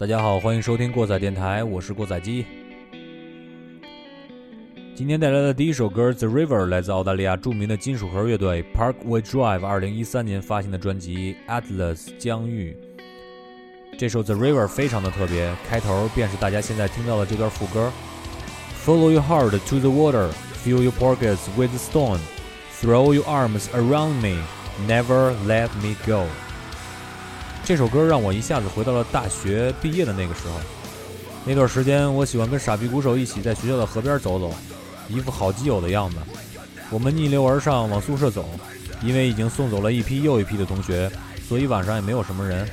大家好，欢迎收听过载电台，我是过载机。今天带来的第一首歌《The River》来自澳大利亚著名的金属核乐队 Parkway Drive 二零一三年发行的专辑《Atlas 疆域》。这首《The River》非常的特别，开头便是大家现在听到的这段副歌：Follow your heart to the water, fill your pockets with stone, throw your arms around me, never let me go。这首歌让我一下子回到了大学毕业的那个时候。那段时间，我喜欢跟傻逼鼓手一起在学校的河边走走，一副好基友的样子。我们逆流而上往宿舍走，因为已经送走了一批又一批的同学，所以晚上也没有什么人。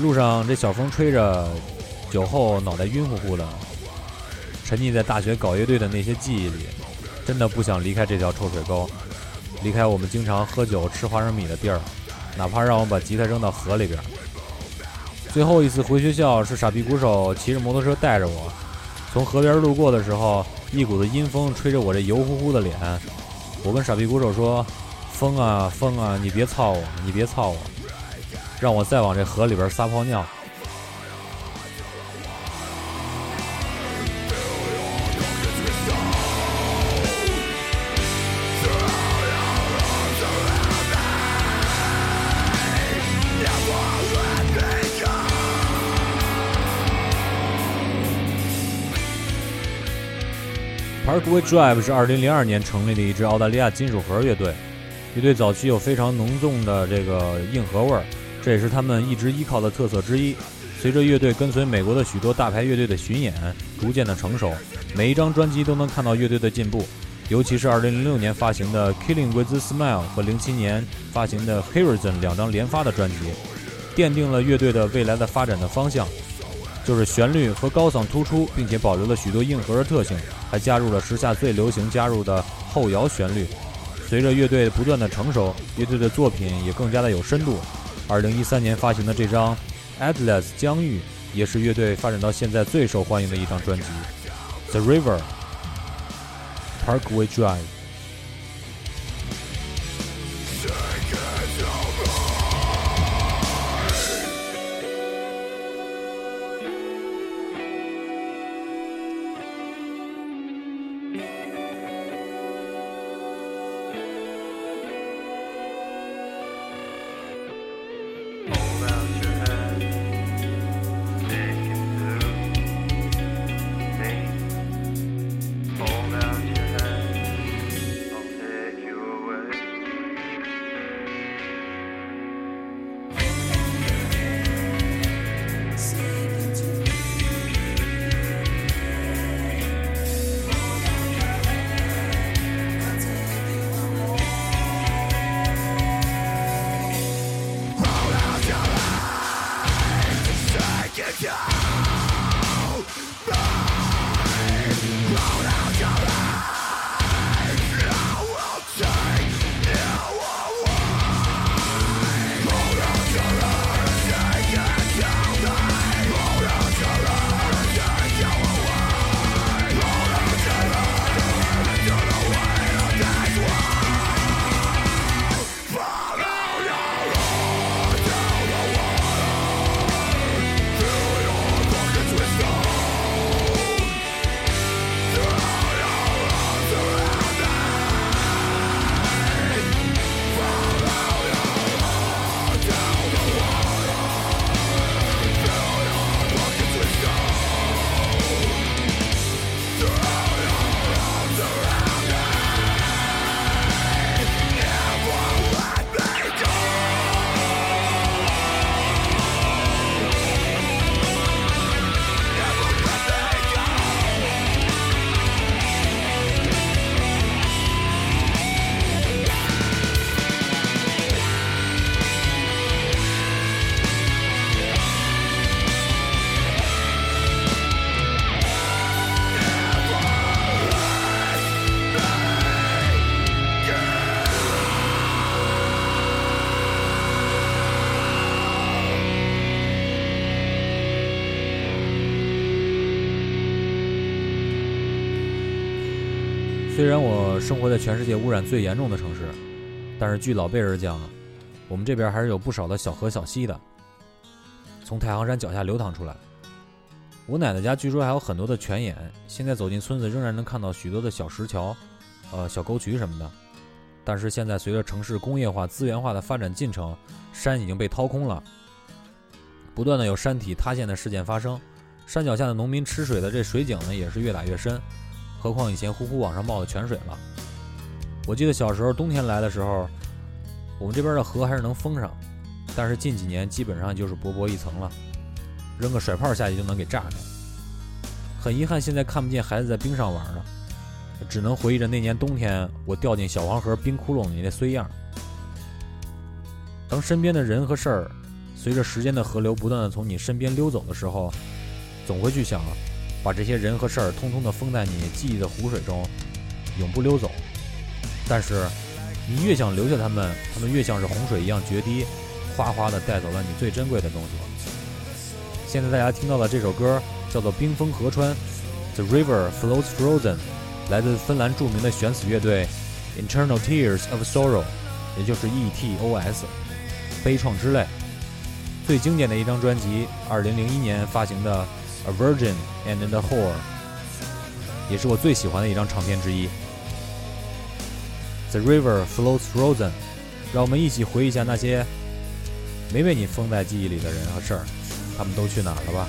路上这小风吹着，酒后脑袋晕乎乎的，沉溺在大学搞乐队的那些记忆里，真的不想离开这条臭水沟，离开我们经常喝酒吃花生米的地儿。哪怕让我把吉他扔到河里边。最后一次回学校是傻逼鼓手骑着摩托车带着我，从河边路过的时候，一股子阴风吹着我这油乎乎的脸。我跟傻逼鼓手说：“风啊风啊，你别操我，你别操我，让我再往这河里边撒泡尿。” Parkway Drive 是2002年成立的一支澳大利亚金属核乐队。乐队早期有非常浓重的这个硬核味儿，这也是他们一直依靠的特色之一。随着乐队跟随美国的许多大牌乐队的巡演，逐渐的成熟，每一张专辑都能看到乐队的进步。尤其是2006年发行的《Killing with a Smile》和07年发行的《Horizon》两张连发的专辑，奠定了乐队的未来的发展的方向。就是旋律和高嗓突出，并且保留了许多硬核的特性，还加入了时下最流行加入的后摇旋律。随着乐队不断的成熟，乐队的作品也更加的有深度。二零一三年发行的这张《Atlas 疆域》也是乐队发展到现在最受欢迎的一张专辑，《The River》Parkway Drive。虽然我生活在全世界污染最严重的城市，但是据老辈人讲，我们这边还是有不少的小河小溪的。从太行山脚下流淌出来。我奶奶家据说还有很多的泉眼，现在走进村子仍然能看到许多的小石桥，呃，小沟渠什么的。但是现在随着城市工业化、资源化的发展进程，山已经被掏空了，不断的有山体塌陷的事件发生。山脚下的农民吃水的这水井呢，也是越打越深，何况以前呼呼往上冒的泉水了。我记得小时候冬天来的时候，我们这边的河还是能封上，但是近几年基本上就是薄薄一层了。扔个甩炮下去就能给炸开。很遗憾，现在看不见孩子在冰上玩了，只能回忆着那年冬天我掉进小黄河冰窟窿里那衰样。当身边的人和事儿随着时间的河流不断的从你身边溜走的时候，总会去想，把这些人和事儿通通的封在你记忆的湖水中，永不溜走。但是，你越想留下他们，他们越像是洪水一样决堤，哗哗的带走了你最珍贵的东西。现在大家听到的这首歌叫做《冰封河川》，The River Flows Frozen，来自芬兰著名的悬死乐队 Internal Tears of Sorrow，也就是 E.T.O.S，悲怆之泪。最经典的一张专辑，2001年发行的《A Virgin and the Whore》，也是我最喜欢的一张唱片之一。The River Flows Frozen，让我们一起回忆一下那些没被你封在记忆里的人和事儿。他们都去哪儿了吧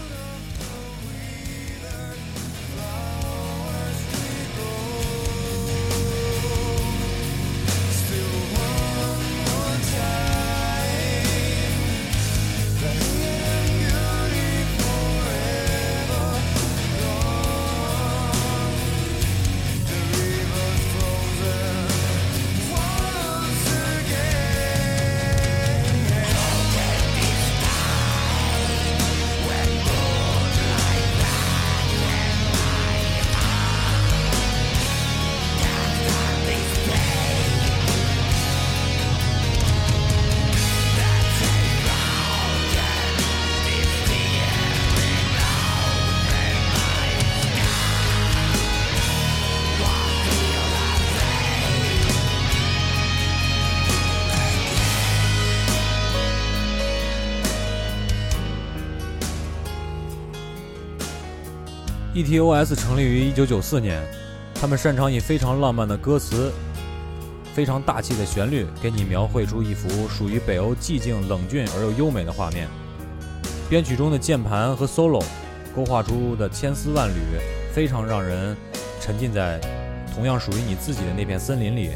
？E.T.O.S 成立于1994年，他们擅长以非常浪漫的歌词、非常大气的旋律，给你描绘出一幅属于北欧寂静、冷峻而又优美的画面。编曲中的键盘和 solo 勾画出的千丝万缕，非常让人沉浸在同样属于你自己的那片森林里。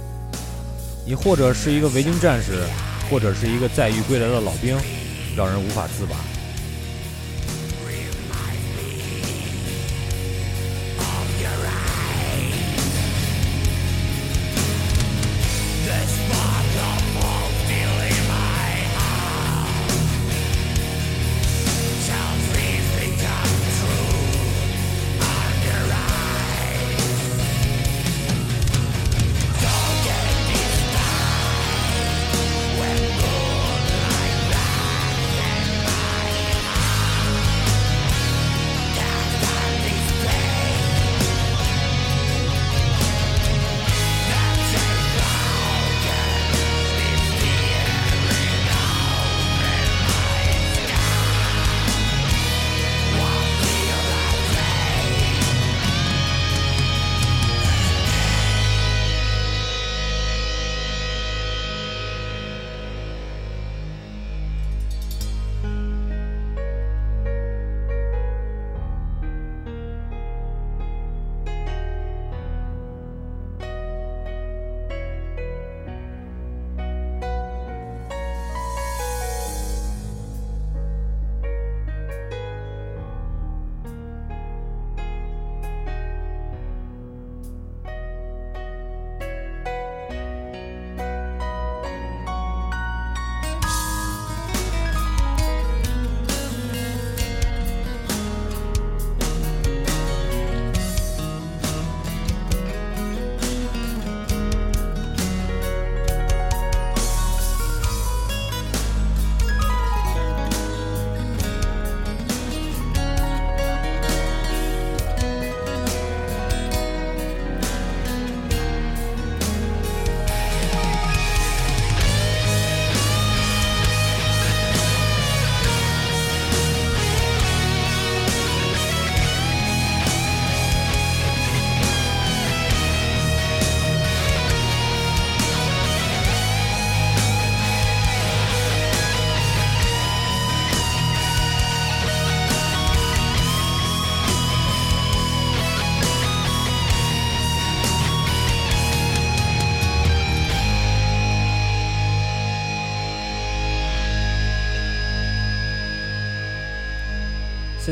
你或者是一个维京战士，或者是一个载誉归来的老兵，让人无法自拔。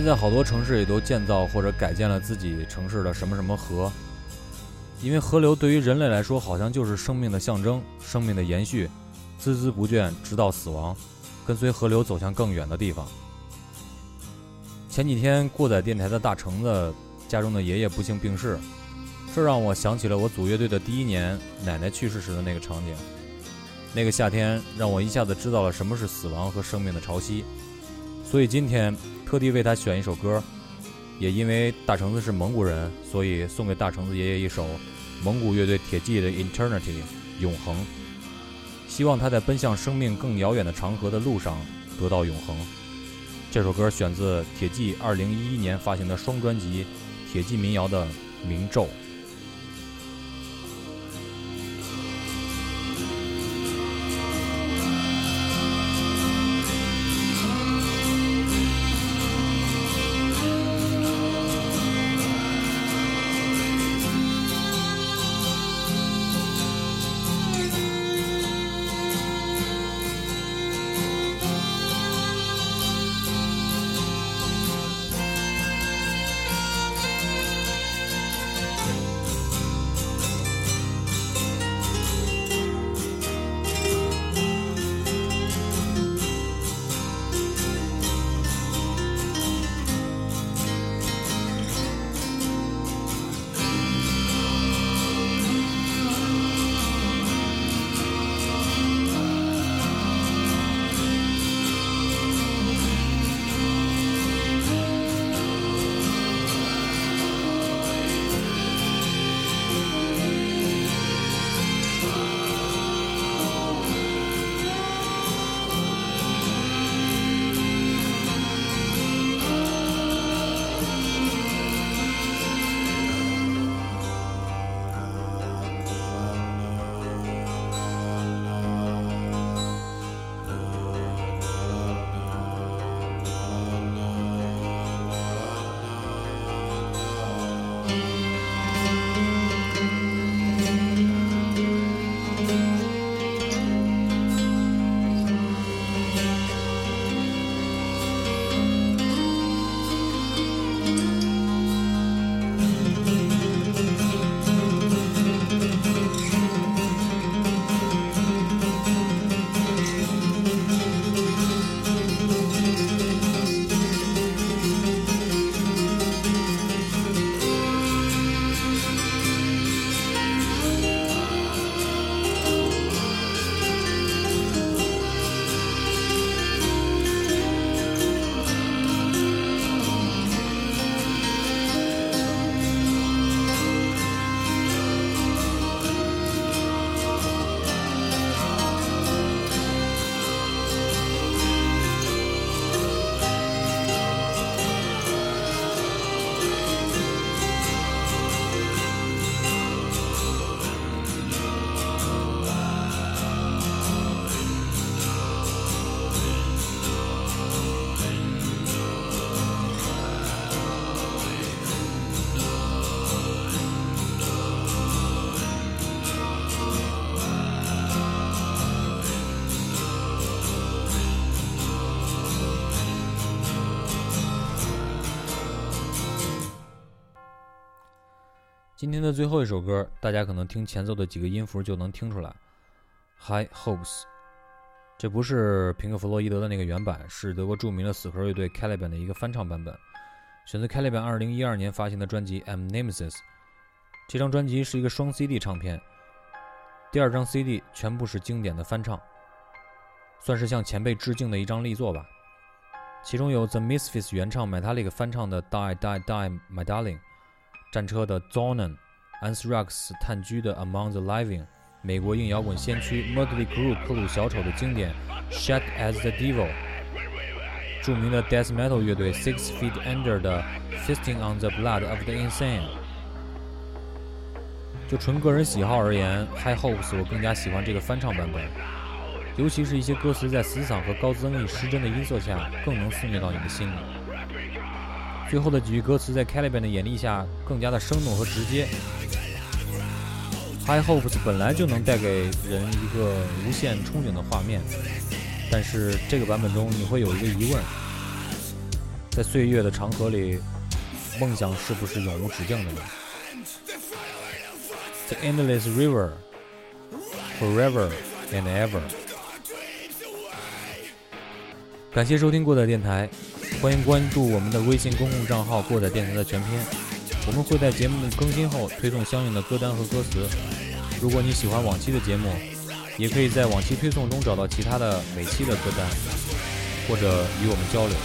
现在好多城市也都建造或者改建了自己城市的什么什么河，因为河流对于人类来说好像就是生命的象征，生命的延续，孜孜不倦直到死亡，跟随河流走向更远的地方。前几天过载电台的大橙子家中的爷爷不幸病逝，这让我想起了我组乐队的第一年奶奶去世时的那个场景。那个夏天让我一下子知道了什么是死亡和生命的潮汐，所以今天特地为他选一首歌，也因为大橙子是蒙古人，所以送给大橙子爷爷一首蒙古乐队铁骑的《Eternity》永恒，希望他在奔向生命更遥远的长河的路上得到永恒。这首歌选自铁骑二零一一年发行的双专辑《铁骑民谣》的明咒。今天的最后一首歌，大家可能听前奏的几个音符就能听出来，《High Hopes》。这不是平克·弗洛伊德的那个原版，是德国著名的死核乐队 Caliban 的一个翻唱版本，选择 Caliban 2012年发行的专辑《Am nemesis》。这张专辑是一个双 CD 唱片，第二张 CD 全部是经典的翻唱，算是向前辈致敬的一张力作吧。其中有 The Misfits 原唱 Metallica 翻唱的《Die Die Die My Darling》。战车的 Zonen，Anthrax 炭疽的 Among the Living，美国硬摇滚先驱 Mötley Crüe 克鲁小丑的经典 Shut as the Devil，著名的 Death Metal 乐队 Six Feet Under 的 Feasting on the Blood of the Insane。就纯个人喜好而言，High Hopes 我更加喜欢这个翻唱版本，尤其是一些歌词在死嗓和高增益失真的音色下，更能肆虐到你的心里。最后的几句歌词在 Caliban 的演绎下更加的生动和直接。High Hopes 本来就能带给人一个无限憧憬的画面，但是这个版本中你会有一个疑问：在岁月的长河里，梦想是不是永无止境的呢？The endless river, forever and ever。感谢收听过的电台，欢迎关注我们的微信公共账号“过载电台”的全篇，我们会在节目更新后推送相应的歌单和歌词。如果你喜欢往期的节目，也可以在往期推送中找到其他的每期的歌单，或者与我们交流。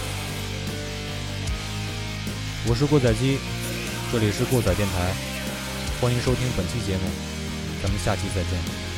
我是过载机，这里是过载电台，欢迎收听本期节目，咱们下期再见。